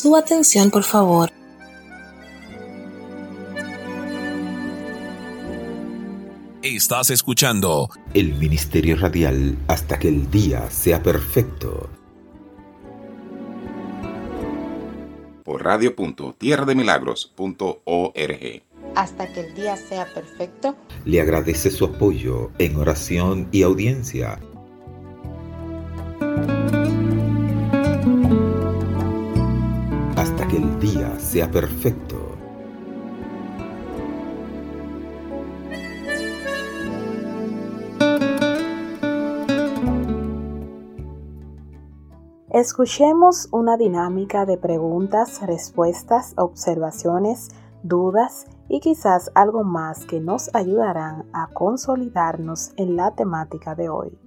Su atención, por favor. Estás escuchando el Ministerio Radial hasta que el día sea perfecto. Por radio.tierrademilagros.org. Hasta que el día sea perfecto. Le agradece su apoyo en oración y audiencia sea perfecto. Escuchemos una dinámica de preguntas, respuestas, observaciones, dudas y quizás algo más que nos ayudarán a consolidarnos en la temática de hoy.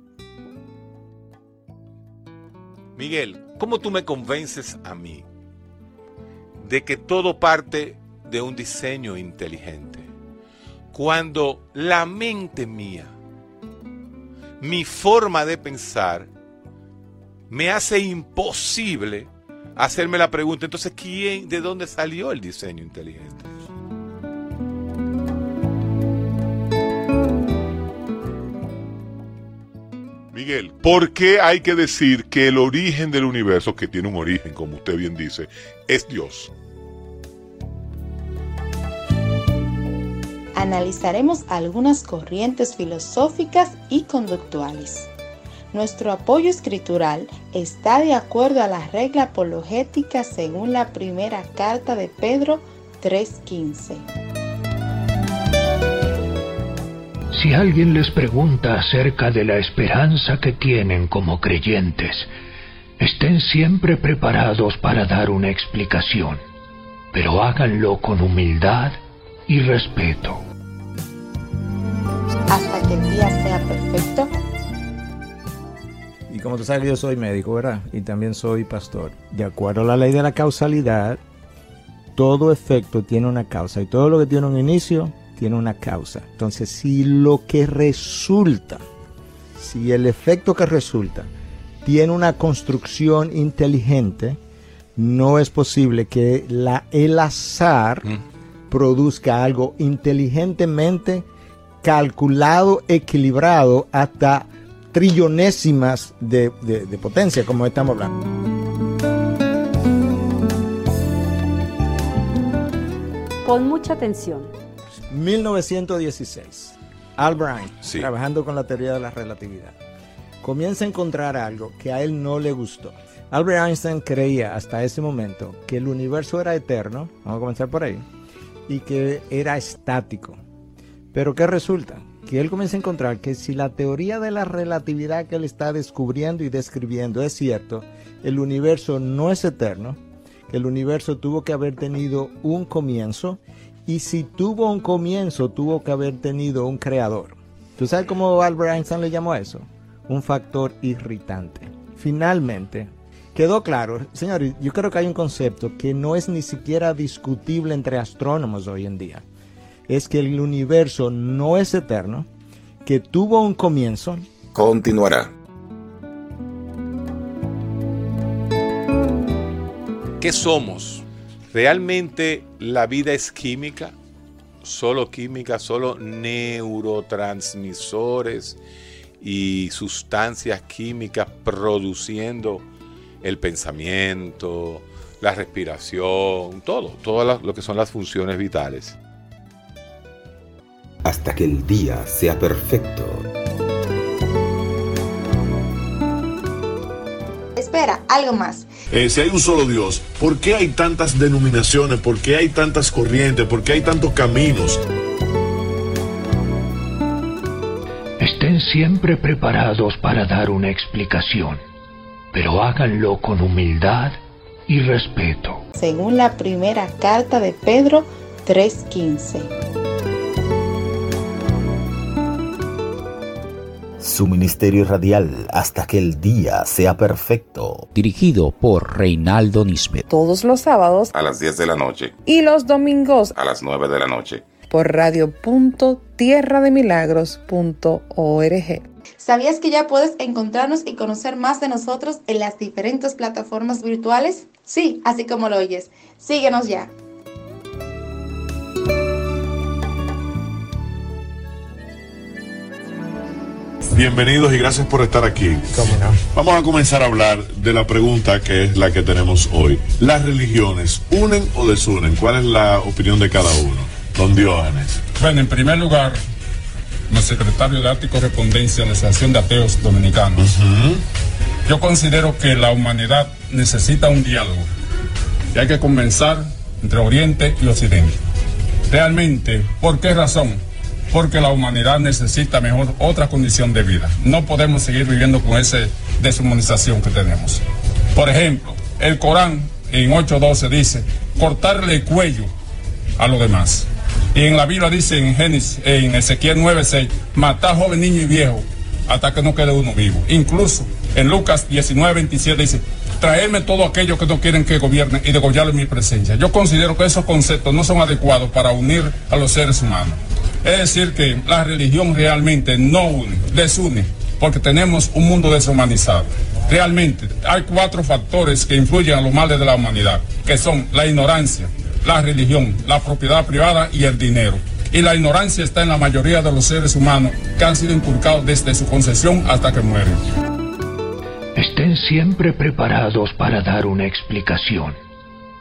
Miguel, ¿cómo tú me convences a mí de que todo parte de un diseño inteligente? Cuando la mente mía, mi forma de pensar, me hace imposible hacerme la pregunta, entonces, ¿quién, de dónde salió el diseño inteligente? ¿Por qué hay que decir que el origen del universo, que tiene un origen, como usted bien dice, es Dios? Analizaremos algunas corrientes filosóficas y conductuales. Nuestro apoyo escritural está de acuerdo a la regla apologética según la primera carta de Pedro 3.15. Si alguien les pregunta acerca de la esperanza que tienen como creyentes, estén siempre preparados para dar una explicación, pero háganlo con humildad y respeto. Hasta que el día sea perfecto, como tú sabes, yo soy médico, ¿verdad? Y también soy pastor. De acuerdo a la ley de la causalidad, todo efecto tiene una causa y todo lo que tiene un inicio tiene una causa. Entonces, si lo que resulta, si el efecto que resulta tiene una construcción inteligente, no es posible que la, el azar mm. produzca algo inteligentemente calculado, equilibrado hasta trillonésimas de, potencia, como estamos hablando. Con mucha atención. 1916. Albert Einstein, trabajando con la teoría de la relatividad, comienza a encontrar algo que a él no le gustó. Albert Einstein creía hasta ese momento que el universo era eterno, vamos a comenzar por ahí, y que era estático. Pero ¿qué resulta? que él comienza a encontrar que si la teoría de la relatividad que él está descubriendo y describiendo es cierto, el universo no es eterno, que el universo tuvo que haber tenido un comienzo y si tuvo un comienzo tuvo que haber tenido un creador. ¿Tú sabes cómo Albert Einstein le llamó a eso? Un factor irritante. Finalmente, quedó claro, señores, yo creo que hay un concepto que no es ni siquiera discutible entre astrónomos hoy en día es que el universo no es eterno, que tuvo un comienzo. Continuará. ¿Qué somos? ¿Realmente la vida es química? Solo química, solo neurotransmisores y sustancias químicas produciendo el pensamiento, la respiración, todo, todo lo que son las funciones vitales hasta que el día sea perfecto. Espera, algo más. Eh, si hay un solo Dios, ¿por qué hay tantas denominaciones? ¿Por qué hay tantas corrientes? ¿Por qué hay tantos caminos? Estén siempre preparados para dar una explicación, pero háganlo con humildad y respeto. Según la primera carta de Pedro 3:15. Su ministerio radial hasta que el día sea perfecto. Dirigido por Reinaldo Nisbet. Todos los sábados a las 10 de la noche y los domingos a las 9 de la noche por radio.tierrademilagros.org. ¿Sabías que ya puedes encontrarnos y conocer más de nosotros en las diferentes plataformas virtuales? Sí, así como lo oyes. Síguenos ya. Bienvenidos y gracias por estar aquí. Vamos a comenzar a hablar de la pregunta que es la que tenemos hoy. ¿Las religiones unen o desunen? ¿Cuál es la opinión de cada uno? Don Diógenes. Bueno, en primer lugar, como secretario de Arte y Correspondencia de la Asociación de Ateos Dominicanos, yo considero que la humanidad necesita un diálogo y hay que comenzar entre Oriente y Occidente. Realmente, ¿por qué razón? Porque la humanidad necesita mejor otra condición de vida. No podemos seguir viviendo con esa deshumanización que tenemos. Por ejemplo, el Corán en 8.12 dice, cortarle el cuello a los demás. Y en la Biblia dice en Génesis, en Ezequiel 9.6, matar joven, niño y viejo hasta que no quede uno vivo. Incluso en Lucas 19.27 dice, traerme todo aquello que no quieren que gobiernen y degollarlo en mi presencia. Yo considero que esos conceptos no son adecuados para unir a los seres humanos. Es decir, que la religión realmente no une, desune, porque tenemos un mundo deshumanizado. Realmente hay cuatro factores que influyen a los males de la humanidad, que son la ignorancia, la religión, la propiedad privada y el dinero. Y la ignorancia está en la mayoría de los seres humanos que han sido inculcados desde su concepción hasta que mueren. Estén siempre preparados para dar una explicación,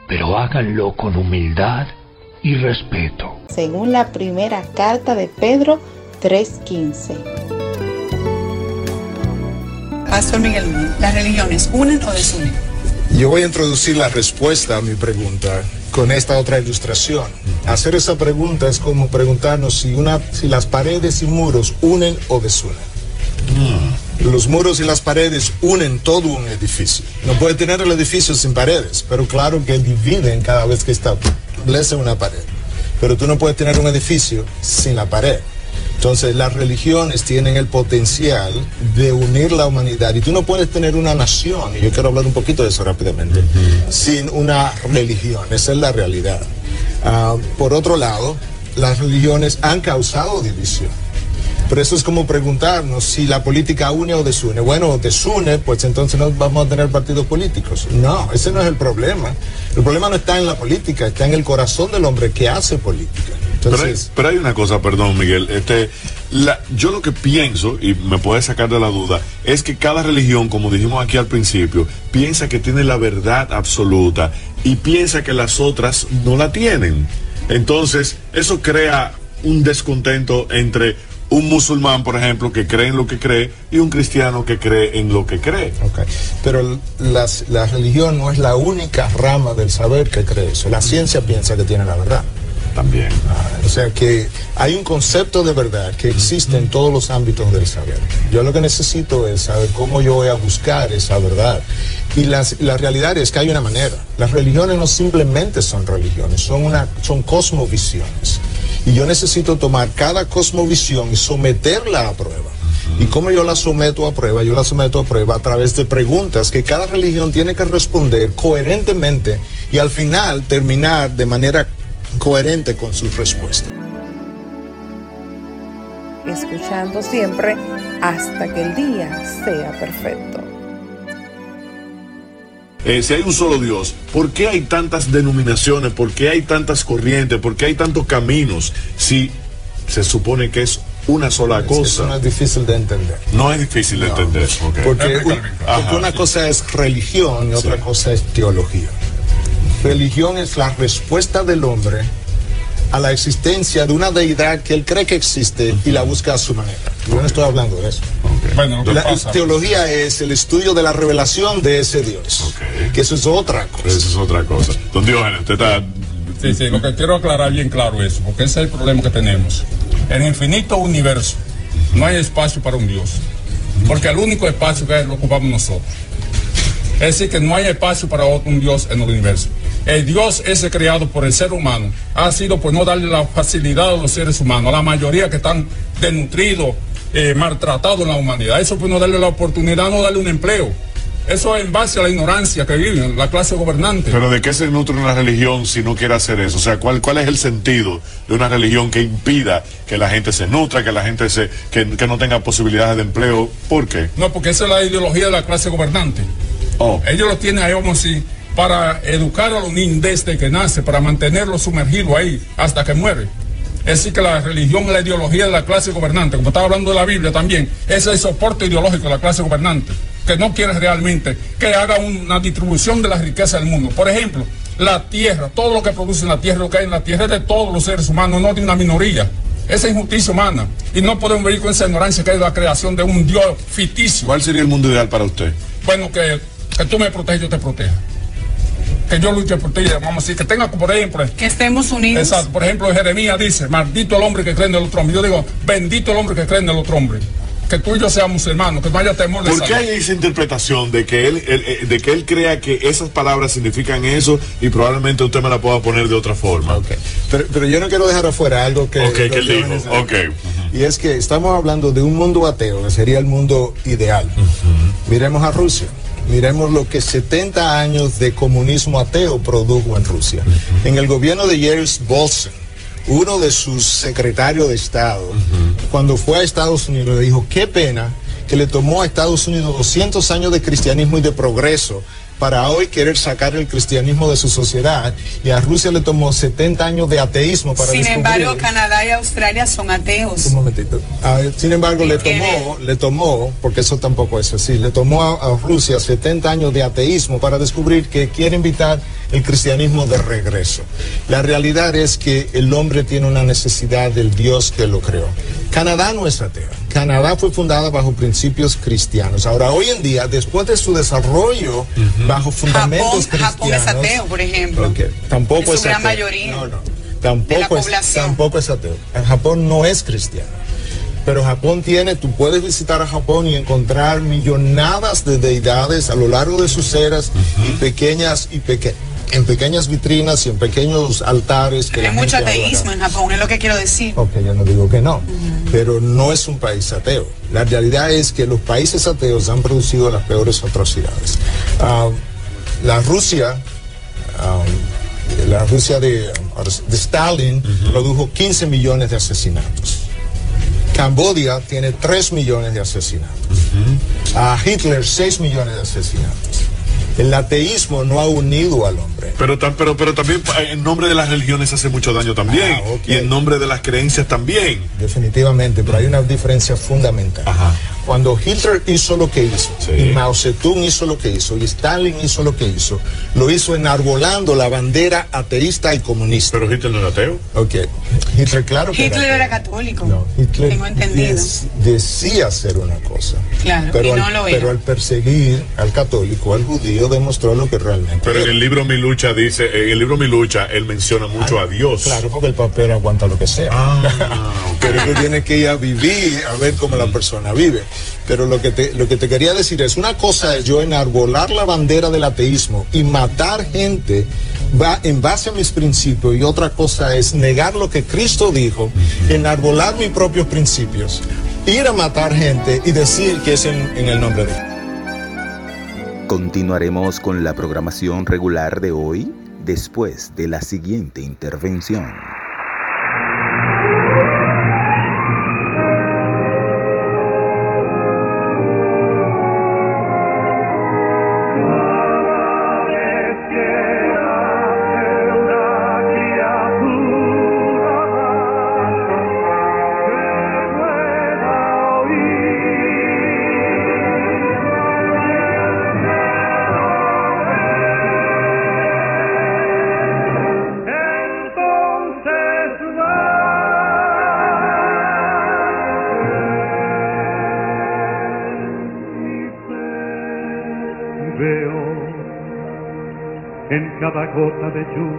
pero háganlo con humildad y respeto. Según la primera carta de Pedro 3:15. Pastor Miguel, ¿las religiones unen o desunen? Yo voy a introducir la respuesta a mi pregunta con esta otra ilustración. Hacer esa pregunta es como preguntarnos si, una, si las paredes y muros unen o desunen. Mm. Los muros y las paredes unen todo un edificio. No puede tener el edificio sin paredes, pero claro que dividen cada vez que establece una pared. Pero tú no puedes tener un edificio sin la pared. Entonces las religiones tienen el potencial de unir la humanidad y tú no puedes tener una nación, y yo quiero hablar un poquito de eso rápidamente, sin una religión, esa es la realidad. Ah, por otro lado, las religiones han causado división. Pero eso es como preguntarnos si la política une o desune. Bueno, desune, pues entonces no vamos a tener partidos políticos. No, ese no es el problema. El problema no está en la política, está en el corazón del hombre que hace política. pero, hay, una cosa, perdón Miguel, este, yo lo que pienso, y me puede sacar de la duda, es que cada religión, como dijimos aquí al principio, piensa que tiene la verdad absoluta y piensa que las otras no la tienen. Entonces, eso crea un descontento entre un musulmán, por ejemplo, que cree en lo que cree y un cristiano que cree en lo que cree. Okay. Pero la religión no es la única rama del saber que cree eso. La ciencia piensa que tiene la verdad. También. Ah, o sea que hay un concepto de verdad que existe en todos los ámbitos del saber. Yo lo que necesito es saber cómo yo voy a buscar esa verdad. Y las, la realidad es que hay una manera. Las religiones no simplemente son religiones, son, una, son cosmovisiones. Y yo necesito tomar cada cosmovisión y someterla a prueba. ¿Y cómo yo la someto a prueba? Yo la someto a prueba a través de preguntas que cada religión tiene que responder coherentemente y al final terminar de manera coherente con sus respuestas. Escuchando siempre hasta que el día sea perfecto. Eh, si hay un solo Dios, ¿por qué hay tantas denominaciones? ¿Por qué hay tantas corrientes? ¿Por qué hay tantos caminos? Si se supone que es una sola cosa. Eso no es difícil de entender. No es difícil de entender. Porque, una cosa es religión y otra cosa es teología. Religión es la respuesta del hombre a la existencia de una deidad que él cree que existe y la busca a su manera. Yo no estoy hablando de eso. La teología es el estudio de la revelación de ese Dios. Que eso es otra cosa. Eso es otra cosa. Don Diógenes, usted está... Sí, sí, lo que quiero aclarar bien claro eso, porque ese es el problema que tenemos. En el infinito universo no hay espacio para un Dios. Porque el único espacio que lo ocupamos nosotros. Es decir, que no hay espacio para un Dios en el universo el Dios ese creado por el ser humano ha sido pues no darle la facilidad a los seres humanos, a la mayoría que están desnutridos, eh, maltratados en la humanidad. Eso pues no darle la oportunidad, no darle un empleo. Eso es en base a la ignorancia que vive la clase gobernante. Pero ¿de qué se nutre una religión si no quiere hacer eso? O sea, ¿cuál, cuál es el sentido de una religión que impida que la gente se nutra, que la gente se, que, que no tenga posibilidades de empleo? ¿Por qué? No, porque esa es la ideología de la clase gobernante. Oh. Ellos lo tienen ahí, vamos a decir, para educar a los niños desde que nace, para mantenerlo sumergido ahí hasta que muere. Es decir, que la religión es la ideología de la clase gobernante. Como estaba hablando de la Biblia también, es el soporte ideológico de la clase gobernante, que no quiere realmente que haga una distribución de la riqueza del mundo. Por ejemplo, la tierra, todo lo que produce en la tierra, lo que hay en la tierra es de todos los seres humanos, no de una minoría. Esa es injusticia humana. Y no podemos vivir con esa ignorancia que es la creación de un Dios ficticio. ¿Cuál sería el mundo ideal para usted? Bueno, que, que tú me protejas, yo te proteja. Que yo luche por ti, vamos a decir, que tenga, por ejemplo. Que estemos unidos. Exacto. Por ejemplo, Jeremías dice: Maldito el hombre que cree en el otro hombre. Yo digo: Bendito el hombre que cree en el otro hombre. Que tú y yo seamos hermanos, que no haya temor de ¿Por qué hay esa interpretación de que él, él, eh, de que él crea que esas palabras significan eso y probablemente usted me la pueda poner de otra forma? Pero, pero yo no quiero dejar afuera algo que... Ok, que él dijo. Ok. Y es que estamos hablando de un mundo ateo, que sería el mundo ideal. Miremos a Rusia. Miremos lo que 70 años de comunismo ateo produjo en Rusia. En el gobierno de Jerzy Bolson, uno de sus secretarios de Estado, cuando fue a Estados Unidos, le dijo, qué pena que le tomó a Estados Unidos 200 años de cristianismo y de progreso para hoy querer sacar el cristianismo de su sociedad y a Rusia le tomó 70 años de ateísmo para Sin embargo, Canadá y Australia son ateos. un momentito. Ah, sin embargo, le ¿Qué tomó, le tomó, porque eso tampoco es así, le tomó a, a Rusia 70 años de ateísmo para descubrir que quiere invitar el cristianismo de regreso. La realidad es que el hombre tiene una necesidad del Dios que lo creó. Canadá no es ateo. Canadá fue fundada bajo principios cristianos. Ahora, hoy en día, después de su desarrollo bajo fundamentos Japón, Japón es cristianos, ateo, por ejemplo. Tampoco En su es gran ateo. mayoría. No, no. de la Tampoco es, tampoco es ateo. En Japón no es cristiano. Pero Japón tiene, tú puedes visitar a Japón y encontrar millonadas de deidades a lo largo de sus eras y pequeñas y peque- en pequeñas vitrinas y en pequeños altares que la Hay mucho ateísmo en Japón, es lo que quiero decir. Ok, yo no digo que no, pero no es un país ateo. La realidad es que los países ateos han producido las peores atrocidades. Ah, la Rusia, ah, la Rusia de, de Stalin produjo 15 millones de asesinatos. Cambodia tiene 3 millones de asesinatos. A Hitler 6 millones de asesinatos. El ateísmo no ha unido al hombre. Pero, pero, pero también en nombre de las religiones hace mucho daño también. Ah. Y en nombre de las creencias también. Definitivamente, pero hay una diferencia fundamental. Cuando Hitler hizo lo que hizo, y Mao Zedong hizo lo que hizo, y Stalin hizo lo que hizo, lo hizo enarbolando la bandera ateísta y comunista. Pero Hitler no era ateo. Ok, Hitler claro que Hitler era era católico. Hitler Tengo entendido. dec- decía ser una cosa, Claro, pero, y al, no lo era. pero al perseguir al católico, al judío, demostró lo que realmente Pero en el libro Mi Lucha dice, en el libro Mi Lucha, él menciona mucho a Dios. Claro, porque el papel aguanta lo que sea. Pero tú tienes que ir a vivir, a ver cómo la persona vive. Pero lo que, te, lo que te quería decir es, una cosa es yo enarbolar la bandera del ateísmo y matar gente va en base a mis principios y otra cosa es negar lo que Cristo dijo, enarbolar mis propios principios, ir a matar gente y decir que es en, en el nombre de Dios. Continuaremos con la programación regular de hoy después de la siguiente intervención. De lluvia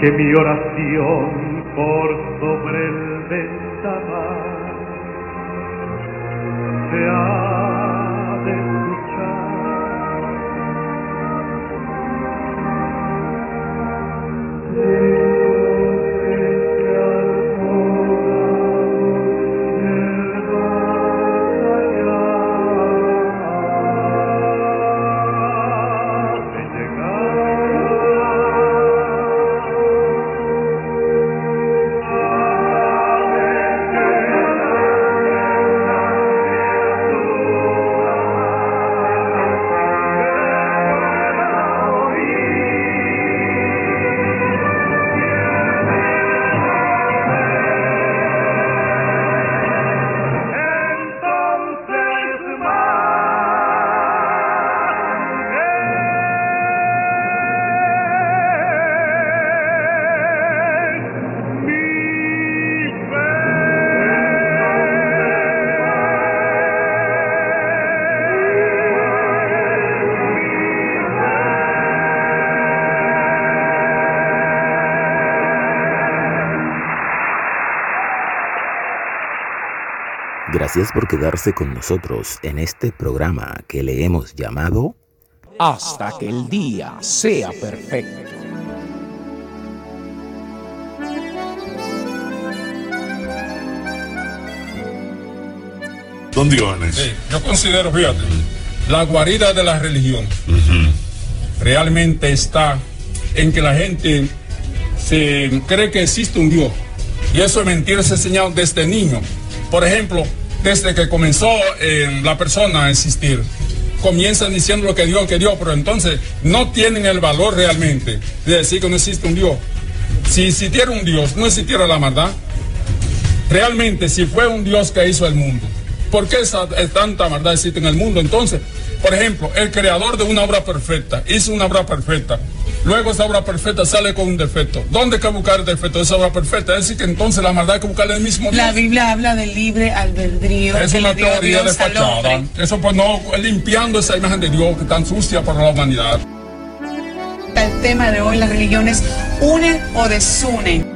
que mi oración por sobre el vendaval se Gracias por quedarse con nosotros en este programa que le hemos llamado Hasta que el día sea perfecto. Don Diones. Sí, yo considero, fíjate, la guarida de la religión realmente está en que la gente se cree que existe un Dios. Y eso es mentira, es enseñado desde niño. Por ejemplo, desde que comenzó eh, la persona a existir, comienzan diciendo lo que Dios, que Dios, pero entonces no tienen el valor realmente de decir que no existe un Dios. Si existiera un Dios, no existiera la maldad. Realmente, si fue un Dios que hizo el mundo, ¿por qué esa, eh, tanta maldad existe en el mundo? Entonces, por ejemplo, el creador de una obra perfecta hizo una obra perfecta. Luego esa obra perfecta sale con un defecto. ¿Dónde hay que buscar el defecto de esa obra perfecta? Es decir, que entonces la maldad hay que buscarla en el mismo La Dios. Biblia habla del libre albedrío. Es que una teoría de fachada. Eso pues no, limpiando esa imagen de Dios que tan sucia para la humanidad. El tema de hoy, las religiones unen o desunen.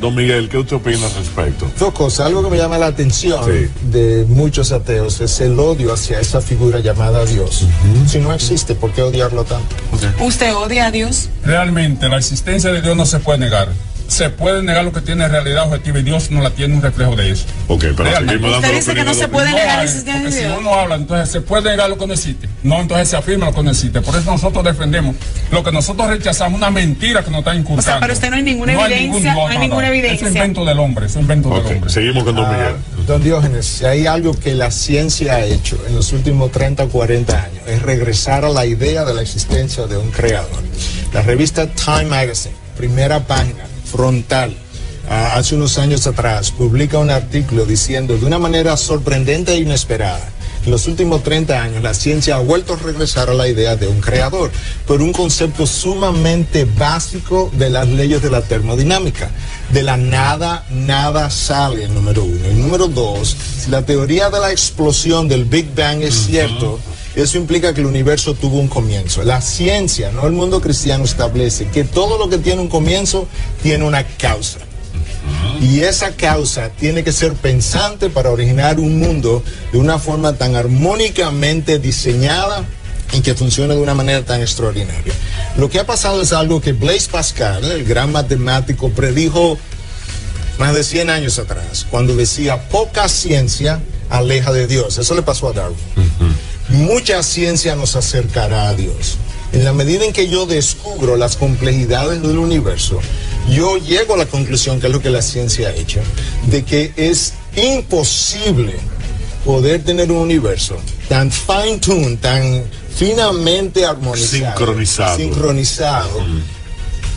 Don Miguel, ¿qué usted opina al respecto? Dos cosas, algo que me llama la atención Sí. de muchos ateos es el odio hacia esa figura llamada Dios. Si no existe, ¿por qué odiarlo tanto? ¿Usted odia a Dios? Realmente la existencia de Dios no se puede negar. Se puede negar lo que tiene realidad objetiva y Dios no la tiene un reflejo de eso. Ok, pero Realmente. seguimos dando Usted dice que no se puede No negar hay, existencia porque de si uno habla, entonces se puede negar lo que no existe. No, entonces se afirma lo que no existe. Por eso nosotros defendemos lo que nosotros rechazamos, una mentira que nos está inculcando. O sea, pero usted no hay ninguna evidencia, no hay ninguna evidencia. Es invento del hombre, es invento del hombre. Seguimos con Don Ah, Miguel. Don Diógenes, si hay algo que la ciencia ha hecho en los últimos 30 o 40 años, es regresar a la idea de la existencia de un creador. La revista Time Magazine, primera página, frontal, ah, hace unos años atrás, publica un artículo diciendo de una manera sorprendente e inesperada, en los últimos 30 años la ciencia ha vuelto a regresar a la idea de un creador, por un concepto sumamente básico de las leyes de la termodinámica. De la nada, nada sale, el número uno. Y número dos, si la teoría de la explosión del Big Bang es cierto, eso implica que el universo tuvo un comienzo. La ciencia, no el mundo cristiano, establece que todo lo que tiene un comienzo tiene una causa. Y esa causa tiene que ser pensante para originar un mundo de una forma tan armónicamente diseñada y que funcione de una manera tan extraordinaria. Lo que ha pasado es algo que Blaise Pascal, el gran matemático, predijo más de 100 años atrás, cuando decía poca ciencia aleja de Dios. Eso le pasó a Darwin. Mucha ciencia nos acercará a Dios. En la medida en que yo descubro las complejidades del universo, yo llego a la conclusión, que es lo que la ciencia ha hecho, de que es imposible poder tener un universo tan fine-tuned, tan finamente armonizado, Sincronizado. sincronizado,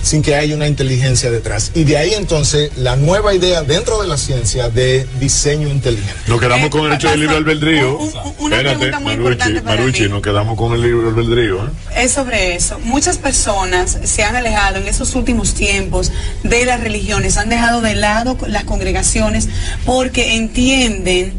sin que haya una inteligencia detrás. Y de ahí entonces la nueva idea dentro de la ciencia de diseño inteligente. Nos quedamos con el hecho del libre albedrío. una Espérate, pregunta muy Marucci, importante para Marucci, mí. nos quedamos con el libre albedrío. ¿eh? Es sobre eso. Muchas personas se han alejado en esos últimos tiempos de las religiones, han dejado de lado las congregaciones porque entienden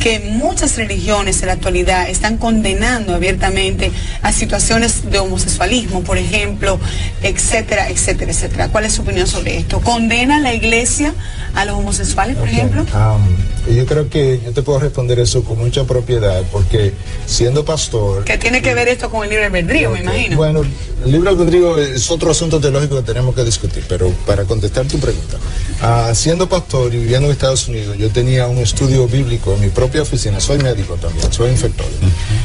que muchas religiones en la actualidad están condenando abiertamente a situaciones de homosexualismo, por ejemplo, etcétera, etcétera, etcétera. ¿Cuál es su opinión sobre esto? ¿Condena la iglesia a los homosexuales, por ejemplo? Um, yo creo que yo te puedo responder eso con mucha propiedad porque siendo pastor... ¿Qué tiene que ver esto con el libre albedrío, me imagino? Bueno, el libre albedrío es otro asunto teológico que tenemos que discutir, pero para contestar tu pregunta, ah, siendo pastor y viviendo en Estados Unidos, yo tenía un estudio bíblico en mi propia oficina, soy médico también, soy infectólogo,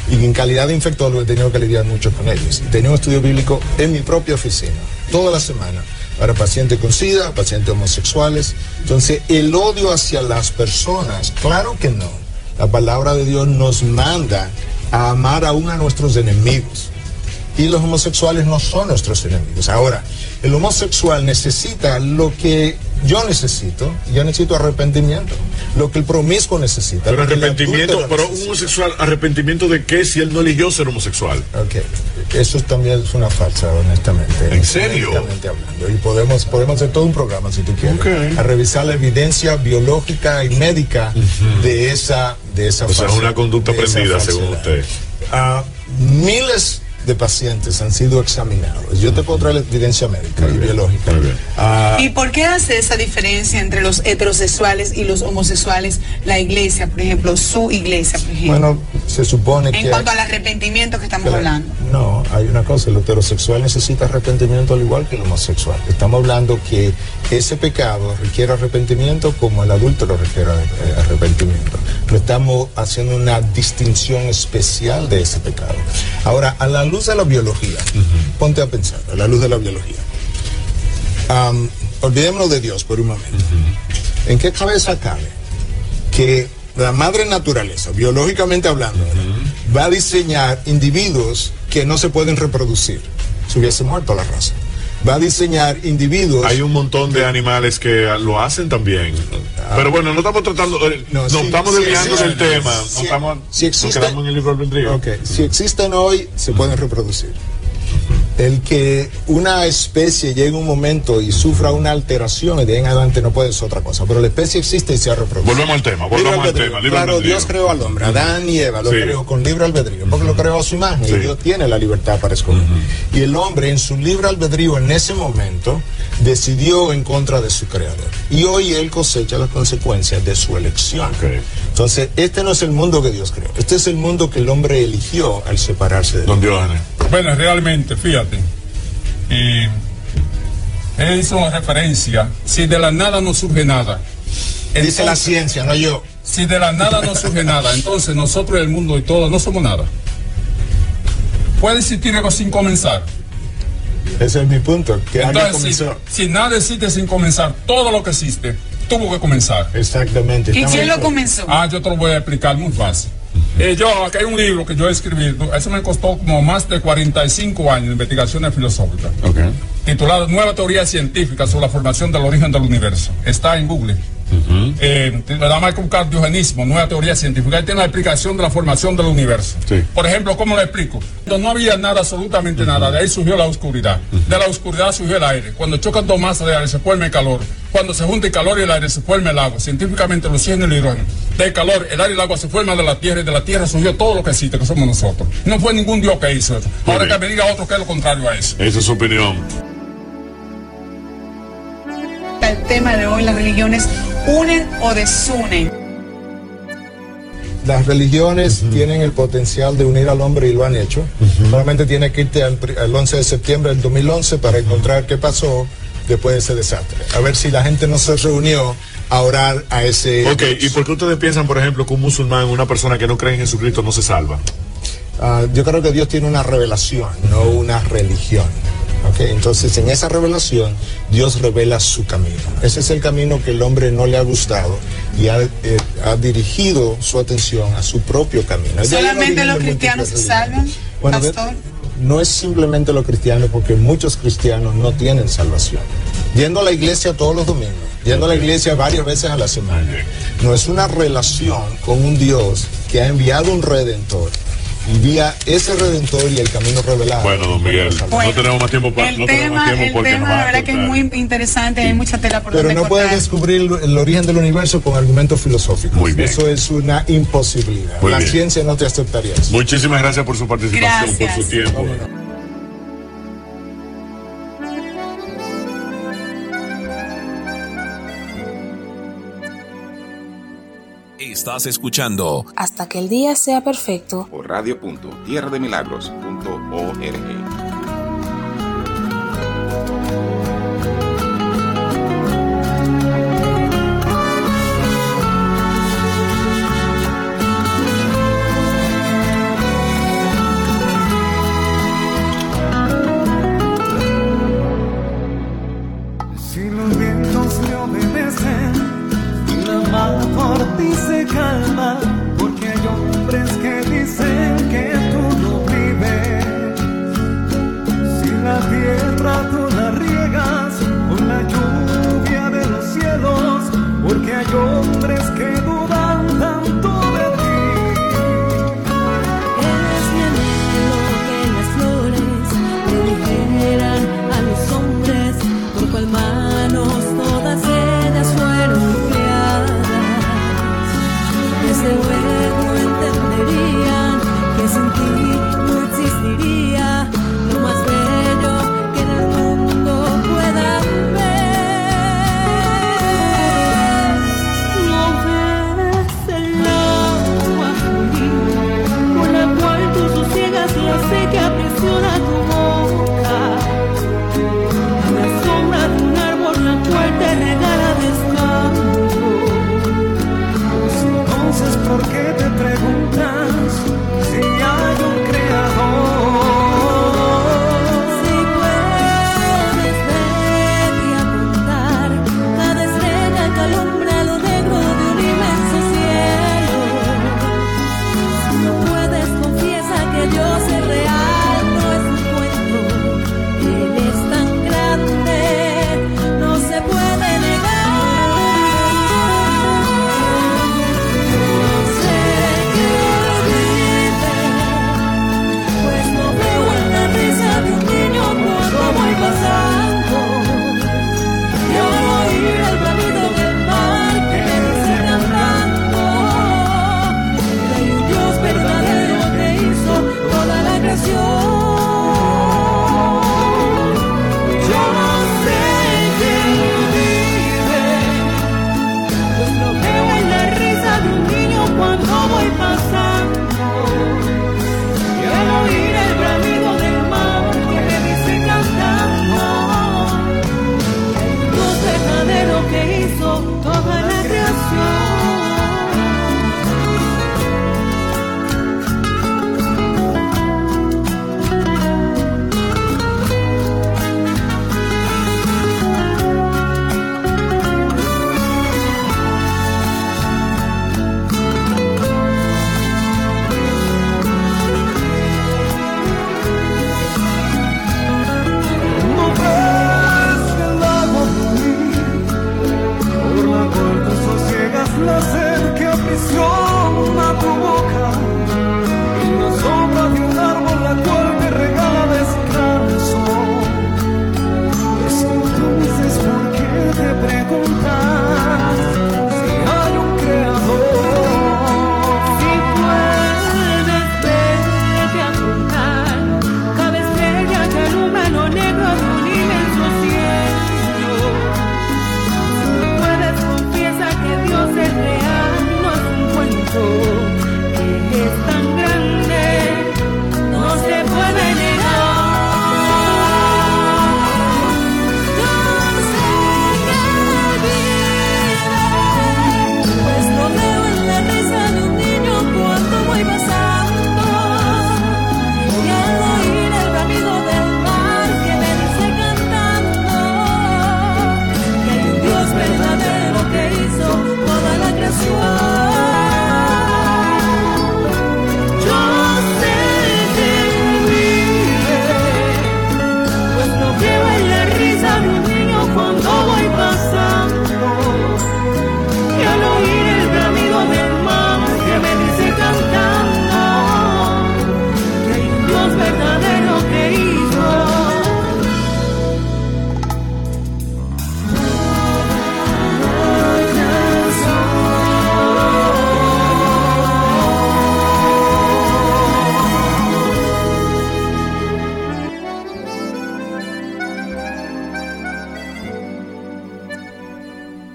y en calidad de infectólogo he tenido que lidiar mucho con ellos. Tenía un estudio bíblico en mi propia oficina, toda la semana, para pacientes con SIDA, pacientes homosexuales. Entonces, el odio hacia las personas, claro que no. La palabra de Dios nos manda a amar aún a nuestros enemigos y los homosexuales no son nuestros enemigos. Ahora, el homosexual necesita lo que yo necesito, yo necesito arrepentimiento, lo que el promiscuo necesita. Pero arrepentimiento, pero un homosexual, arrepentimiento de qué si él no eligió ser homosexual. Ok, eso también es una falsa, honestamente. ¿En serio? Honestamente hablando. Y podemos, podemos hacer todo un programa, si tú quieres, a revisar la evidencia biológica y médica de esa de esa O sea, es falsedad, una conducta aprendida, según usted. Ah, miles de pacientes han sido examinados. Yo te puedo traer la evidencia médica y biológica. Ah, ¿Y por qué hace esa diferencia entre los heterosexuales y los homosexuales la iglesia, por ejemplo, su iglesia, por ejemplo? bueno, se supone en que... cuanto al arrepentimiento que estamos hablando. No, hay una cosa, el heterosexual necesita arrepentimiento al igual que el homosexual. Estamos hablando que ese pecado requiere arrepentimiento como el adúltero requiere eh, arrepentimiento. Pero estamos haciendo una distinción especial de ese pecado. Ahora, a la luz de la biología, ponte a pensar, a la luz de la biología. Olvidémonos de Dios por un momento. ¿En qué cabeza cabe que la madre naturaleza, biológicamente hablando, va a diseñar individuos que no se pueden reproducir? Se hubiese muerto la raza. Va a diseñar individuos. Hay un montón de animales que lo hacen también. Pero bueno, no estamos tratando, eh, no, sí, estamos desviando sí, del tema. sí, no estamos, si nos existe- quedamos en el libro albedrío. Ok, si existen hoy, se pueden reproducir. El que una especie llegue un momento y sufra una alteración y de ahí en adelante no puede ser otra cosa. Pero la especie existe y se ha reproducido. Volvemos al tema, volvemos al tema. libre Claro, albedrío. Dios creó al hombre, Adán y Eva, lo Sí. creó con libre albedrío, porque lo creó a su imagen Sí. y Dios tiene la libertad para escoger. Y el hombre en su libre albedrío en ese momento decidió en contra de su creador. Y hoy él cosecha las consecuencias de su elección. Entonces, este no es el mundo que Dios creó, este es el mundo que el hombre eligió al separarse de Dios. Don Diógenes. Bueno, realmente, fíjate, eh, Él hizo referencia, si de la nada no surge nada. Dice la ciencia, no yo. Si de la nada no surge nada, entonces nosotros y el mundo y todo no somos nada. Puede existir algo sin comenzar. Ese es mi punto. Que Entonces, si nada existe sin comenzar, todo lo que existe tuvo que comenzar. Exactamente. ¿Y quién lo comenzó? Ah, yo te lo voy a explicar muy fácil. Eh, yo, aquí hay un libro que yo escribí, eso me costó como más de 45 años de investigaciones filosóficas, titulado Nueva Teoría Científica sobre la formación del origen del universo. Está en Google. Eh, le da más que buscar diogenismo, nueva teoría científica. Ahí tiene la explicación de la formación del universo. Por ejemplo, ¿cómo lo explico? No había nada, absolutamente nada, de ahí surgió la oscuridad. De la oscuridad surgió el aire. Cuando chocan dos masas de aire se forma el calor. Cuando se junta el calor y el aire se forma el agua. Científicamente el oxígeno y el hidrógeno. Del calor, el aire y el agua se forman de la tierra y de la tierra surgió todo lo que existe, que somos nosotros. No fue ningún Dios que hizo eso. Ahora que me diga otro que es lo contrario a eso. Esa es su opinión. El tema de hoy, las religiones unen o desunen. Las religiones tienen el potencial de unir al hombre y lo han hecho. Solamente tiene que irte al, al 11 de septiembre del 2011 para encontrar qué pasó después de ese desastre. A ver si la gente no se reunió a orar a ese... Ok, ¿y por qué ustedes piensan, por ejemplo, que un musulmán, una persona que no cree en Jesucristo, no se salva? Ah, yo creo que Dios tiene una revelación, no una religión. ¿ok? Entonces, en esa revelación, Dios revela su camino. Ese es el camino que el hombre no le ha gustado y ha, eh, ha dirigido su atención a su propio camino. ¿Solamente los cristianos se salvan, Bueno, pastor? no es simplemente los cristianos, porque muchos cristianos no tienen salvación. Yendo a la iglesia todos los domingos, yendo a la iglesia varias veces a la semana, no es una relación con un Dios que ha enviado un redentor. Envía ese redentor y el camino revelado. Bueno, don Miguel, no tenemos más tiempo para El no tema, tiempo el porque tema va de a verdad que es muy interesante, hay mucha tela por Pero no puedes descubrir el origen del universo con argumentos filosóficos. Muy bien. Eso es una imposibilidad. Muy la bien. ciencia no te aceptaría eso. Muchísimas gracias por su participación, por Gracias. su tiempo. Estás escuchando Hasta que el día sea perfecto. por radio.tierrademilagros.org.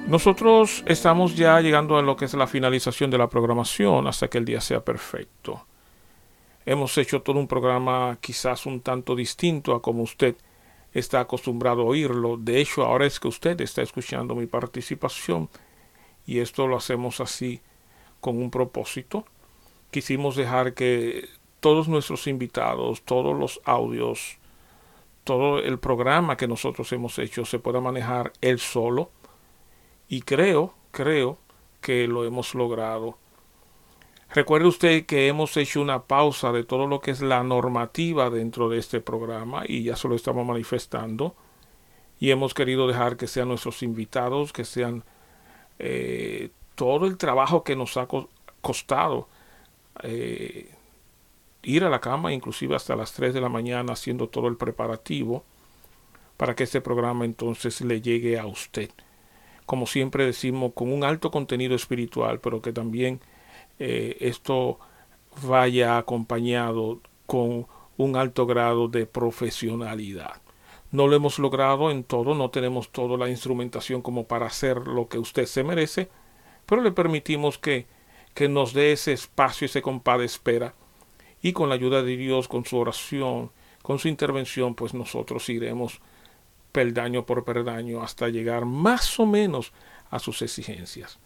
Nosotros estamos ya llegando a lo que es la finalización de la programación hasta que el día sea perfecto. Hemos hecho todo un programa quizás un tanto distinto a como usted está acostumbrado a oírlo. De hecho, ahora es que usted está escuchando mi participación y esto lo hacemos así con un propósito. Quisimos dejar que todos nuestros invitados, todos los audios, todo el programa que nosotros hemos hecho se pueda manejar él solo. Y creo, creo que lo hemos logrado. Recuerde usted que hemos hecho una pausa de todo lo que es la normativa dentro de este programa y ya se lo estamos manifestando. Y hemos querido dejar que sean nuestros invitados, que sean eh, todo el trabajo que nos ha costado eh, ir a la cama, inclusive hasta las 3 de la mañana, haciendo todo el preparativo para que este programa entonces le llegue a usted. Como siempre decimos, con un alto contenido espiritual, pero que también eh, esto vaya acompañado con un alto grado de profesionalidad. No lo hemos logrado en todo, no tenemos toda la instrumentación como para hacer lo que usted se merece, pero le permitimos que, que nos dé ese espacio, ese compás de espera y con la ayuda de Dios, con su oración, con su intervención, pues nosotros iremos peldaño por peldaño hasta llegar más o menos a sus exigencias.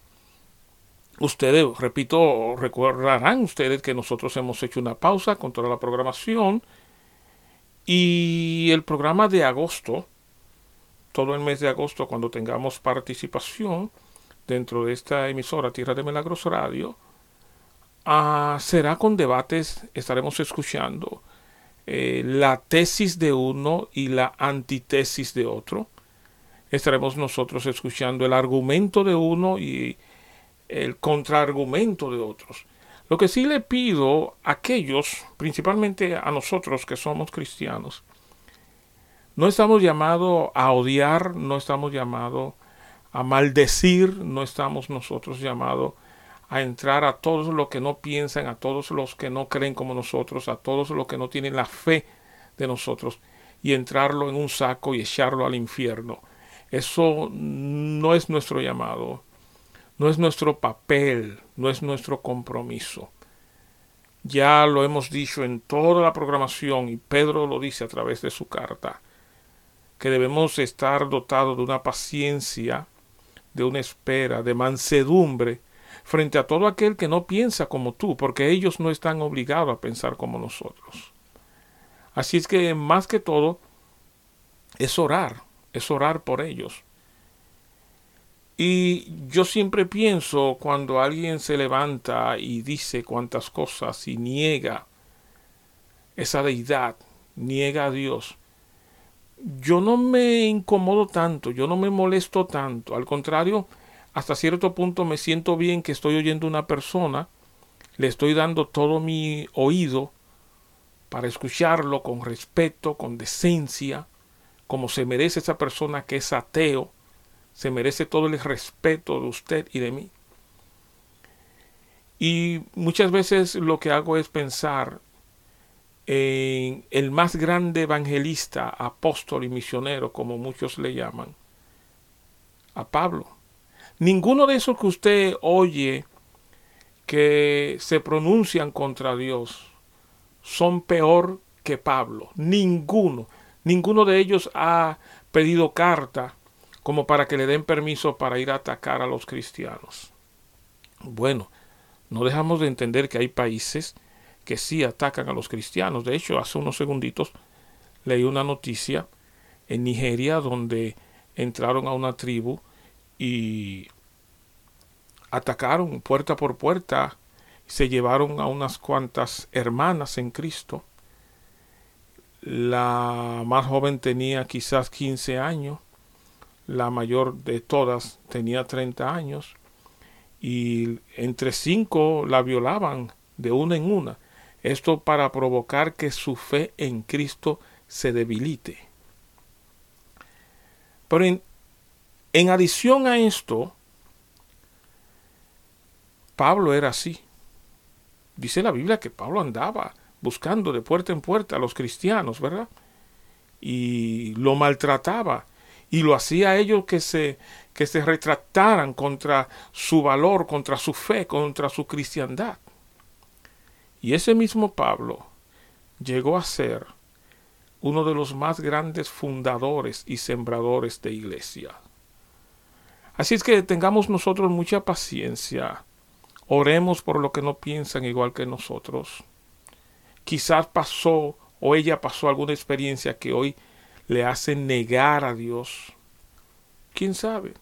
Ustedes, repito, recordarán ustedes que nosotros hemos hecho una pausa con toda la programación y el programa de agosto, todo el mes de agosto, cuando tengamos participación dentro de esta emisora Tierra de Milagros Radio, Ah, será con debates, estaremos escuchando eh, la tesis de uno y la antitesis de otro. Estaremos nosotros escuchando el argumento de uno y el contraargumento de otros. Lo que sí le pido a aquellos, principalmente a nosotros que somos cristianos, no estamos llamados a odiar, no estamos llamados a maldecir, no estamos nosotros llamados a entrar a todos los que no piensan, a todos los que no creen como nosotros, a todos los que no tienen la fe de nosotros y entrarlo en un saco y echarlo al infierno. Eso no es nuestro llamado, no es nuestro papel, no es nuestro compromiso. Ya lo hemos dicho en toda la programación y Pedro lo dice a través de su carta, que debemos estar dotados de una paciencia, de una espera, de mansedumbre, frente a todo aquel que no piensa como tú, porque ellos no están obligados a pensar como nosotros. Así es que más que todo es orar, es orar por ellos. Y yo siempre pienso cuando alguien se levanta y dice cuantas cosas y niega esa deidad, niega a Dios, yo no me incomodo tanto, yo no me molesto tanto, al contrario, hasta cierto punto me siento bien que estoy oyendo una persona, le estoy dando todo mi oído para escucharlo con respeto, con decencia, como se merece esa persona que es ateo, se merece todo el respeto de usted y de mí. Y muchas veces lo que hago es pensar en el más grande evangelista, apóstol y misionero, como muchos le llaman, a Pablo. Ninguno de esos que usted oye que se pronuncian contra Dios son peor que Pablo. Ninguno. Ninguno de ellos ha pedido carta como para que le den permiso para ir a atacar a los cristianos. Bueno, no dejamos de entender que hay países que sí atacan a los cristianos. De hecho, hace unos segunditos leí una noticia en Nigeria donde entraron a una tribu y atacaron puerta por puerta, se llevaron a unas cuantas hermanas en Cristo. La más joven tenía quizás 15 años, la mayor de todas tenía 30 años, y entre cinco la violaban de una en una. Esto para provocar que su fe en Cristo se debilite. Pero en, adición a esto, Pablo era así. Dice la Biblia que Pablo andaba buscando de puerta en puerta a los cristianos, ¿verdad? Y lo maltrataba. Y lo hacía a ellos que se, que se retractaran contra su valor, contra su fe, contra su cristiandad. Y ese mismo Pablo llegó a ser uno de los más grandes fundadores y sembradores de iglesia. Así es que tengamos nosotros mucha paciencia. Oremos por lo que no piensan igual que nosotros. Quizás pasó o ella pasó alguna experiencia que hoy le hace negar a Dios. ¿Quién sabe?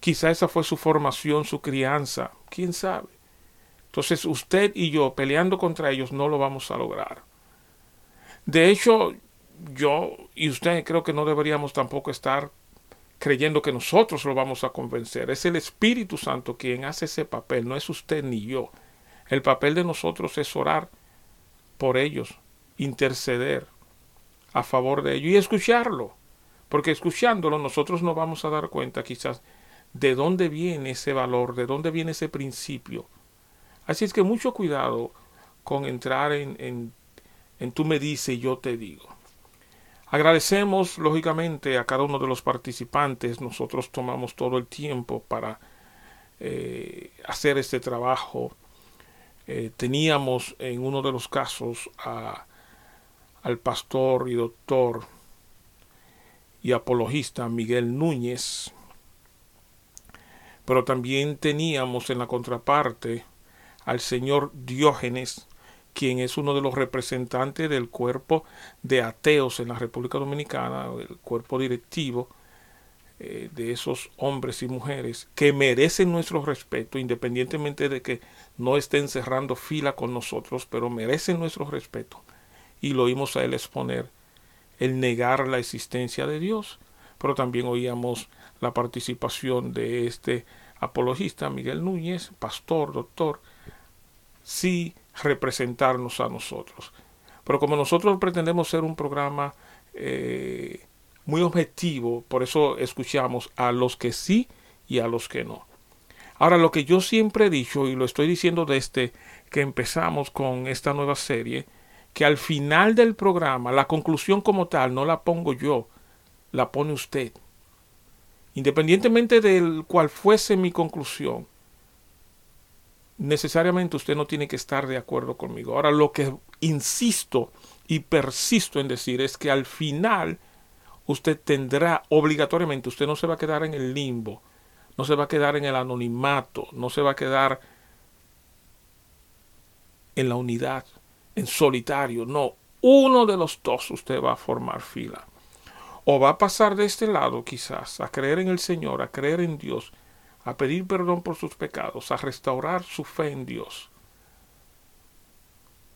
Quizá esa fue su formación, su crianza. ¿Quién sabe? Entonces usted y yo peleando contra ellos no lo vamos a lograr. De hecho, yo y usted creo que no deberíamos tampoco estar creyendo que nosotros lo vamos a convencer. Es el Espíritu Santo quien hace ese papel, no es usted ni yo. El papel de nosotros es orar por ellos, interceder a favor de ellos y escucharlo. Porque escuchándolo nosotros nos vamos a dar cuenta quizás de dónde viene ese valor, de dónde viene ese principio. Así es que mucho cuidado con entrar en, en, en tú me dices y yo te digo. Agradecemos lógicamente a cada uno de los participantes. Nosotros tomamos todo el tiempo para eh, hacer este trabajo. Eh, teníamos en uno de los casos a, al pastor y doctor y apologista Miguel Núñez, pero también teníamos en la contraparte al señor Diógenes, quien es uno de los representantes del cuerpo de ateos en la República Dominicana, el cuerpo directivo eh, de esos hombres y mujeres que merecen nuestro respeto, independientemente de que no estén cerrando fila con nosotros, pero merecen nuestro respeto. Y lo oímos a él exponer el negar la existencia de Dios, pero también oíamos la participación de este apologista Miguel Núñez, pastor, doctor, sí representarnos a nosotros. Pero como nosotros pretendemos ser un programa eh, muy objetivo, por eso escuchamos a los que sí y a los que no. Ahora, lo que yo siempre he dicho, y lo estoy diciendo desde que empezamos con esta nueva serie, que al final del programa, la conclusión como tal, no la pongo yo, la pone usted. Independientemente del cual fuese mi conclusión, necesariamente usted no tiene que estar de acuerdo conmigo. Ahora, lo que insisto y persisto en decir es que al final usted tendrá obligatoriamente, usted no se va a quedar en el limbo, no se va a quedar en el anonimato, no se va a quedar en la unidad, en solitario, no, uno de los dos usted va a formar fila. O va a pasar de este lado quizás a creer en el Señor, a creer en Dios, a pedir perdón por sus pecados, a restaurar su fe en Dios.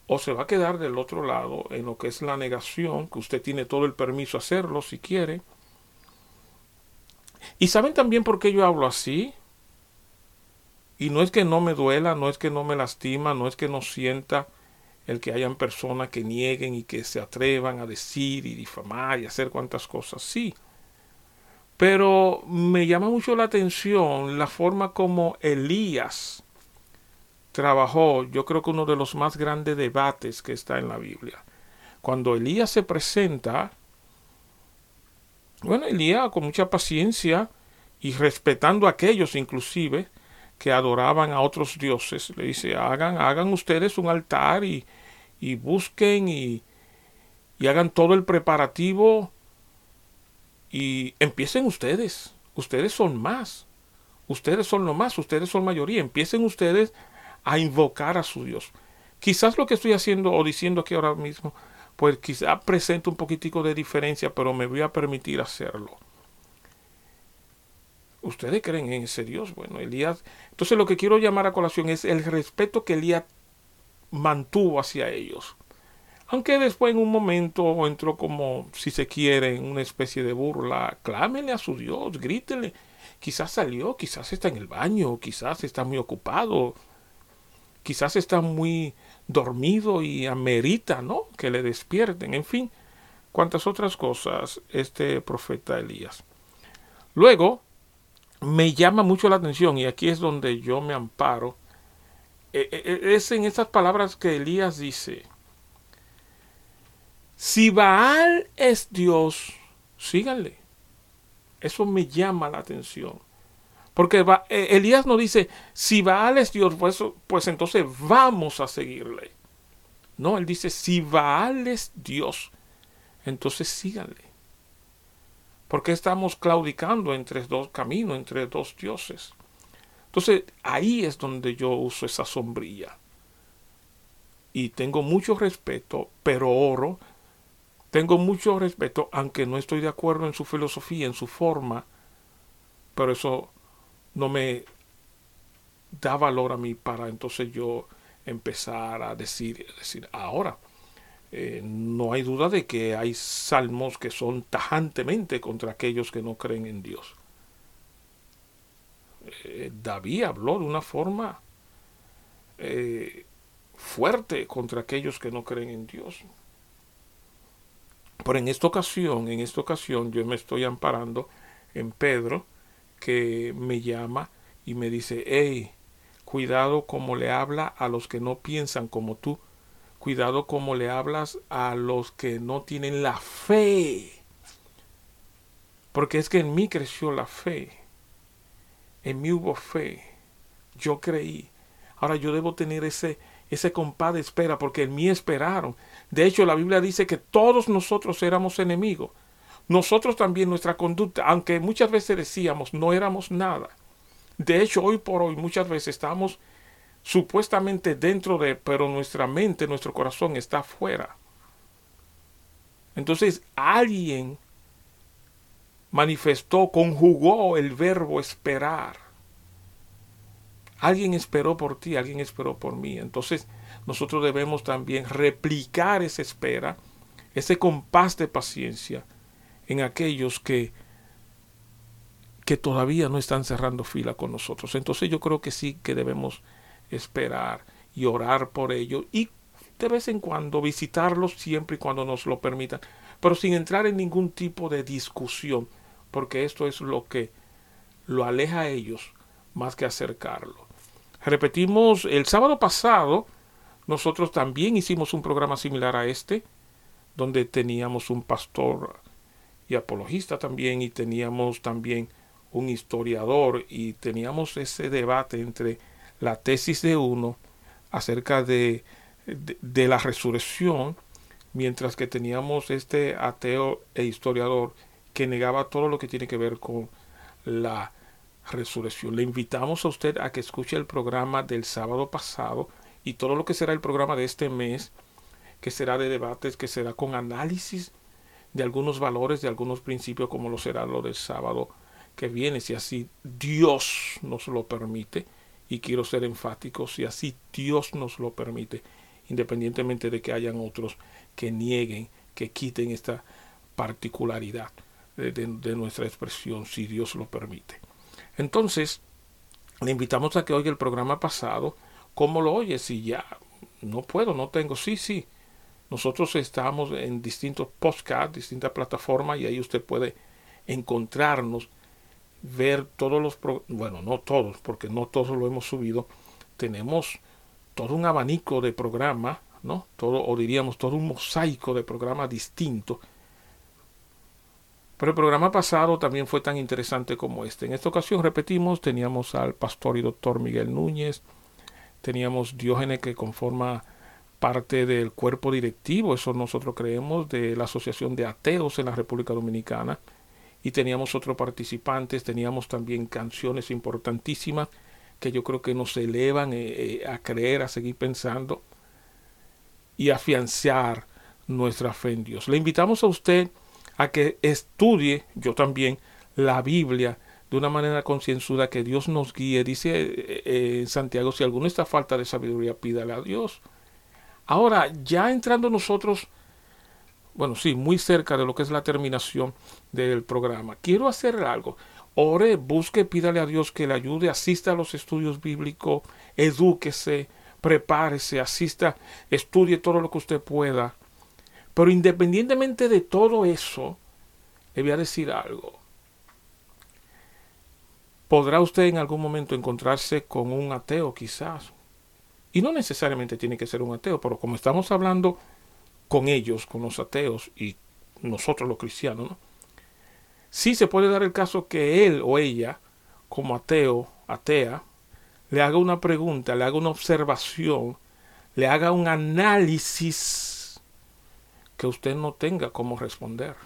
O se va a quedar del otro lado en lo que es la negación, que usted tiene todo el permiso a hacerlo si quiere. ¿Y saben también por qué yo hablo así? Y no es que no me duela, no es que no me lastima, no es que no sienta el que hayan personas que nieguen y que se atrevan a decir y difamar y hacer cuantas cosas. Sí, pero me llama mucho la atención la forma como Elías trabajó, yo creo que uno de los más grandes debates que está en la Biblia. Cuando Elías se presenta, bueno, Elías con mucha paciencia y respetando a aquellos inclusive que adoraban a otros dioses, le dice, hagan, hagan ustedes un altar y, y busquen y, y hagan todo el preparativo y empiecen ustedes. Ustedes son más. Ustedes son lo más. Ustedes son mayoría. Empiecen ustedes a invocar a su Dios. Quizás lo que estoy haciendo o diciendo aquí ahora mismo, pues quizás presente un poquitico de diferencia, pero me voy a permitir hacerlo. ¿Ustedes creen en ese Dios? Bueno, Elías. Entonces lo que quiero llamar a colación es el respeto que Elías mantuvo hacia ellos. Aunque después en un momento entró como, si se quiere, en una especie de burla, clámele a su Dios, grítele. Quizás salió, quizás está en el baño, quizás está muy ocupado, quizás está muy dormido y amerita, ¿no? Que le despierten, en fin, cuantas otras cosas este profeta Elías. Luego, me llama mucho la atención, y aquí es donde yo me amparo, e, e, es en esas palabras que Elías dice, si Baal es Dios, síganle. Eso me llama la atención. Porque eh, Elías no dice, si Baal es Dios, pues, pues entonces vamos a seguirle. No, él dice, si Baal es Dios, entonces síganle. Porque estamos claudicando entre dos caminos, entre dos dioses. Entonces ahí es donde yo uso esa sombrilla. Y tengo mucho respeto, pero oro. Tengo mucho respeto, aunque no estoy de acuerdo en su filosofía, en su forma. Pero eso no me da valor a mí para entonces yo empezar a decir, decir ahora, eh, no hay duda de que hay salmos que son tajantemente contra aquellos que no creen en Dios. Eh, David habló de una forma eh, fuerte contra aquellos que no creen en Dios. Pero en esta ocasión, en esta ocasión yo me estoy amparando en Pedro, que me llama y me dice, hey, cuidado como le habla a los que no piensan como tú, cuidado como le hablas a los que no tienen la fe. Porque es que en mí creció la fe, en mí hubo fe, yo creí. Ahora yo debo tener ese, ese compás de espera porque en mí esperaron. De hecho, la Biblia dice que todos nosotros éramos enemigos nosotros también nuestra conducta, aunque muchas veces decíamos no éramos nada. De hecho, hoy por hoy muchas veces estamos supuestamente dentro de, pero nuestra mente, nuestro corazón está afuera. Entonces alguien manifestó, conjugó el verbo esperar. Alguien esperó por ti, alguien esperó por mí. Entonces nosotros debemos también replicar esa espera, ese compás de paciencia en aquellos que, que todavía no están cerrando fila con nosotros. Entonces yo creo que sí que debemos esperar y orar por ellos y de vez en cuando visitarlos siempre y cuando nos lo permitan, pero sin entrar en ningún tipo de discusión, porque esto es lo que lo aleja a ellos más que acercarlo. Repetimos, el sábado pasado nosotros también hicimos un programa similar a este, donde teníamos un pastor y apologista también y teníamos también un historiador y teníamos ese debate entre la tesis de uno acerca de, de, la resurrección, mientras que teníamos este ateo e historiador que negaba todo lo que tiene que ver con la resurrección. Le invitamos a usted a que escuche el programa del sábado pasado y todo lo que será el programa de este mes, que será de debates, que será con análisis de algunos valores, de algunos principios, como lo será lo del sábado que viene, si así Dios nos lo permite. Y quiero ser enfático, si así Dios nos lo permite, independientemente de que hayan otros que nieguen, que quiten esta particularidad de, de nuestra expresión, si Dios lo permite. Entonces, le invitamos a que oiga el programa pasado. ¿Cómo lo oye? Si ya no puedo, no tengo, sí, sí nosotros estamos en distintos podcasts, distintas plataformas y ahí usted puede encontrarnos, ver todos los, bueno, no todos, porque no todos lo hemos subido. Tenemos todo un abanico de programas, ¿no? Todo, o diríamos todo un mosaico de programas distintos. Pero el programa pasado también fue tan interesante como este. En esta ocasión, repetimos, teníamos al pastor y doctor Miguel Núñez, teníamos Diógenes que conforma parte del cuerpo directivo, eso nosotros creemos, de la Asociación de Ateos en la República Dominicana. Y teníamos otros participantes, teníamos también canciones importantísimas que yo creo que nos elevan eh, eh, a creer, a seguir pensando y afianzar nuestra fe en Dios. Le invitamos a usted a que estudie, yo también, la Biblia de una manera concienzuda, que Dios nos guíe. Dice eh, en Santiago, si alguno está falta de sabiduría, pídale a Dios. Ahora, ya entrando nosotros, bueno, sí, muy cerca de lo que es la terminación del programa, quiero hacer algo. Ore, busque, pídale a Dios que le ayude, asista a los estudios bíblicos, edúquese, prepárese, asista, estudie todo lo que usted pueda. Pero independientemente de todo eso, le voy a decir algo. Podrá usted en algún momento encontrarse con un ateo quizás, y no necesariamente tiene que ser un ateo, pero como estamos hablando con ellos, con los ateos y nosotros los cristianos, Sí se puede dar el caso que él o ella, como ateo, atea, le haga una pregunta, le haga una observación, le haga un análisis que usted no tenga cómo responder.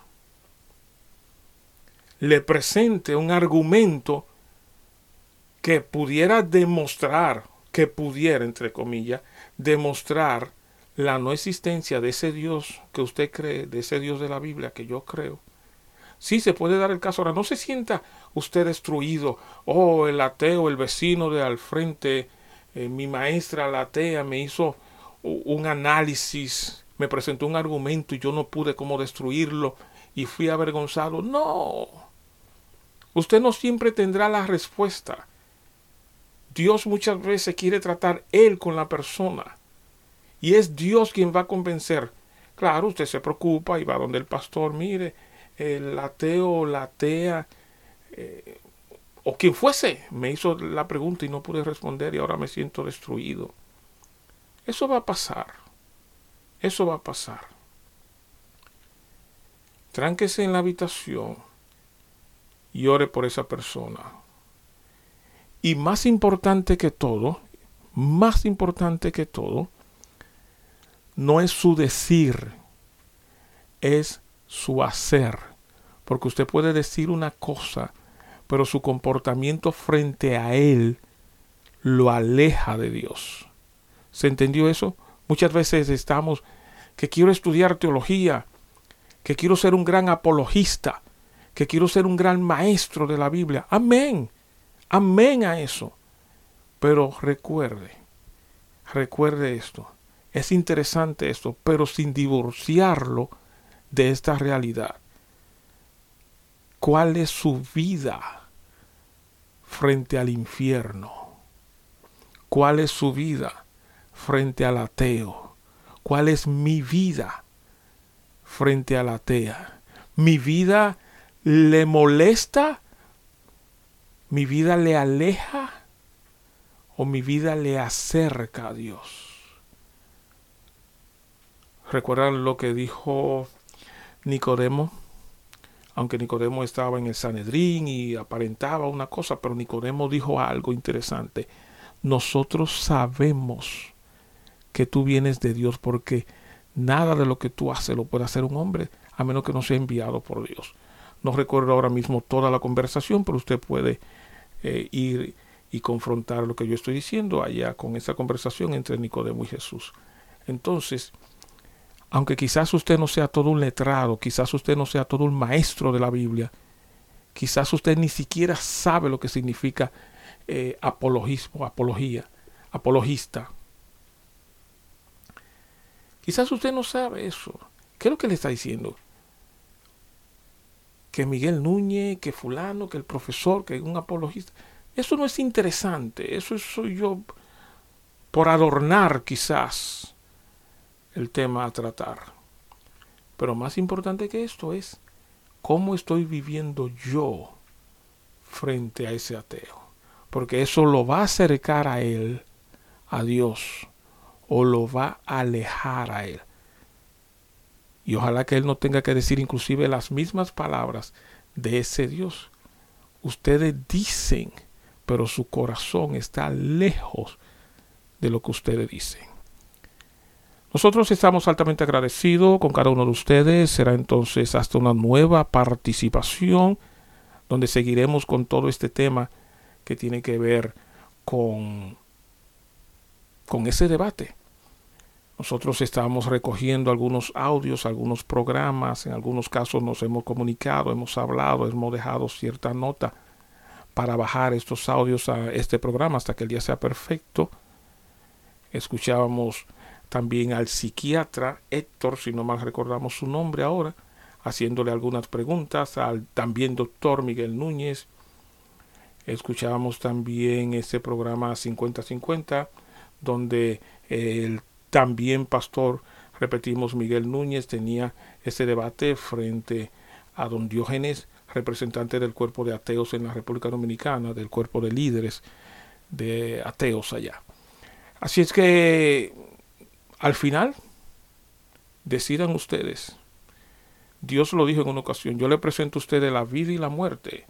Le presente un argumento que pudiera demostrar, que pudiera, entre comillas, demostrar la no existencia de ese Dios que usted cree, de ese Dios de la Biblia que yo creo. Sí, se puede dar el caso. Ahora, no se sienta usted destruido. Oh, el ateo, el vecino de al frente, eh, mi maestra, la atea, me hizo un análisis, me presentó un argumento y yo no pude cómo destruirlo y fui avergonzado. No. Usted no siempre tendrá la respuesta. Dios muchas veces quiere tratar Él con la persona. Y es Dios quien va a convencer. Claro, usted se preocupa y va donde el pastor, mire, el ateo o la atea, eh, o quien fuese, me hizo la pregunta y no pude responder y ahora me siento destruido. Eso va a pasar. Eso va a pasar. Tránquese en la habitación y ore por esa persona. Y más importante que todo, más importante que todo, no es su decir, es su hacer. Porque usted puede decir una cosa, pero su comportamiento frente a él lo aleja de Dios. ¿Se entendió eso? Muchas veces estamos que quiero estudiar teología, que quiero ser un gran apologista, que quiero ser un gran maestro de la Biblia. Amén. Amén a eso. Pero recuerde, recuerde esto. Es interesante esto, pero sin divorciarlo de esta realidad. ¿Cuál es su vida frente al infierno? ¿Cuál es su vida frente al ateo? ¿Cuál es mi vida frente al atea? ¿Mi vida le molesta? ¿Mi vida le aleja? ¿O mi vida le acerca a Dios? ¿Recuerdan lo que dijo Nicodemo? Aunque Nicodemo estaba en el Sanedrín y aparentaba una cosa, pero Nicodemo dijo algo interesante. Nosotros sabemos que tú vienes de Dios porque nada de lo que tú haces lo puede hacer un hombre a menos que no sea enviado por Dios. No recuerdo ahora mismo toda la conversación, pero usted puede eh, ir y confrontar lo que yo estoy diciendo allá con esa conversación entre Nicodemo y Jesús. Entonces, aunque quizás usted no sea todo un letrado, quizás usted no sea todo un maestro de la Biblia, quizás usted ni siquiera sabe lo que significa eh, apologismo, apología, apologista. Quizás usted no sabe eso. ¿Qué es lo que le está diciendo? Que Miguel Núñez, que fulano, que el profesor, que un apologista. Eso no es interesante. Eso soy yo por adornar quizás el tema a tratar. Pero más importante que esto es cómo estoy viviendo yo frente a ese ateo. Porque eso lo va a acercar a él, a Dios, o lo va a alejar a él. Y ojalá que él no tenga que decir inclusive las mismas palabras de ese Dios. Ustedes dicen, pero su corazón está lejos de lo que ustedes dicen. Nosotros estamos altamente agradecidos con cada uno de ustedes. Será entonces hasta una nueva participación donde seguiremos con todo este tema que tiene que ver con, con ese debate. Nosotros estamos recogiendo algunos audios, algunos programas, en algunos casos nos hemos comunicado, hemos hablado, hemos dejado cierta nota para bajar estos audios a este programa hasta que el día sea perfecto. Escuchábamos también al psiquiatra Héctor, si no mal recordamos su nombre ahora, haciéndole algunas preguntas, al también doctor Miguel Núñez. Escuchábamos también ese programa 50-50, donde el también pastor, repetimos, Miguel Núñez tenía ese debate frente a don Diógenes, representante del cuerpo de ateos en la República Dominicana, del cuerpo de líderes de ateos allá. Así es que al final, decidan ustedes. Dios lo dijo en una ocasión, yo le presento a ustedes la vida y la muerte.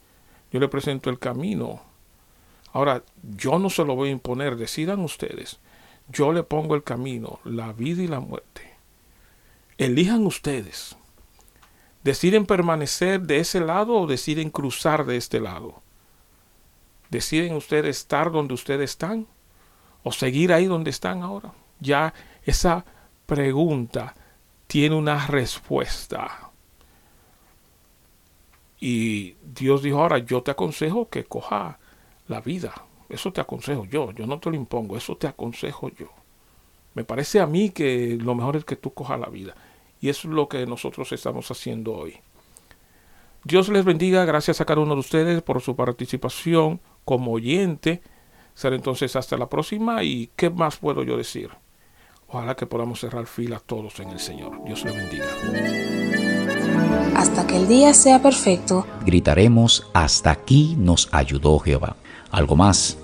Yo le presento el camino. Ahora, yo no se lo voy a imponer, decidan ustedes. Yo le pongo el camino, la vida y la muerte. Elijan ustedes. ¿Deciden permanecer de ese lado o deciden cruzar de este lado? ¿Deciden ustedes estar donde ustedes están o seguir ahí donde están ahora? Ya esa pregunta tiene una respuesta. Y Dios dijo, ahora yo te aconsejo que coja la vida. Eso te aconsejo yo, yo no te lo impongo, eso te aconsejo yo. Me parece a mí que lo mejor es que tú cojas la vida. Y eso es lo que nosotros estamos haciendo hoy. Dios les bendiga, gracias a cada uno de ustedes por su participación como oyente. Será entonces hasta la próxima y ¿qué más puedo yo decir? Ojalá que podamos cerrar filas todos en el Señor. Dios les bendiga. Hasta que el día sea perfecto, Gritaremos, hasta aquí nos ayudó Jehová. Algo más.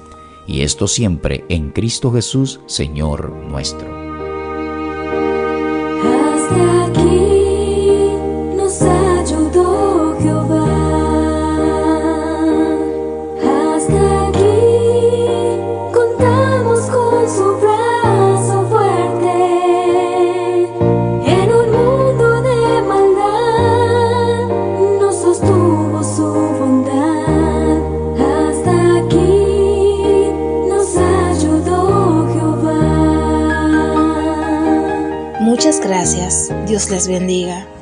Y esto siempre en Cristo Jesús, Señor nuestro. Dios les bendiga.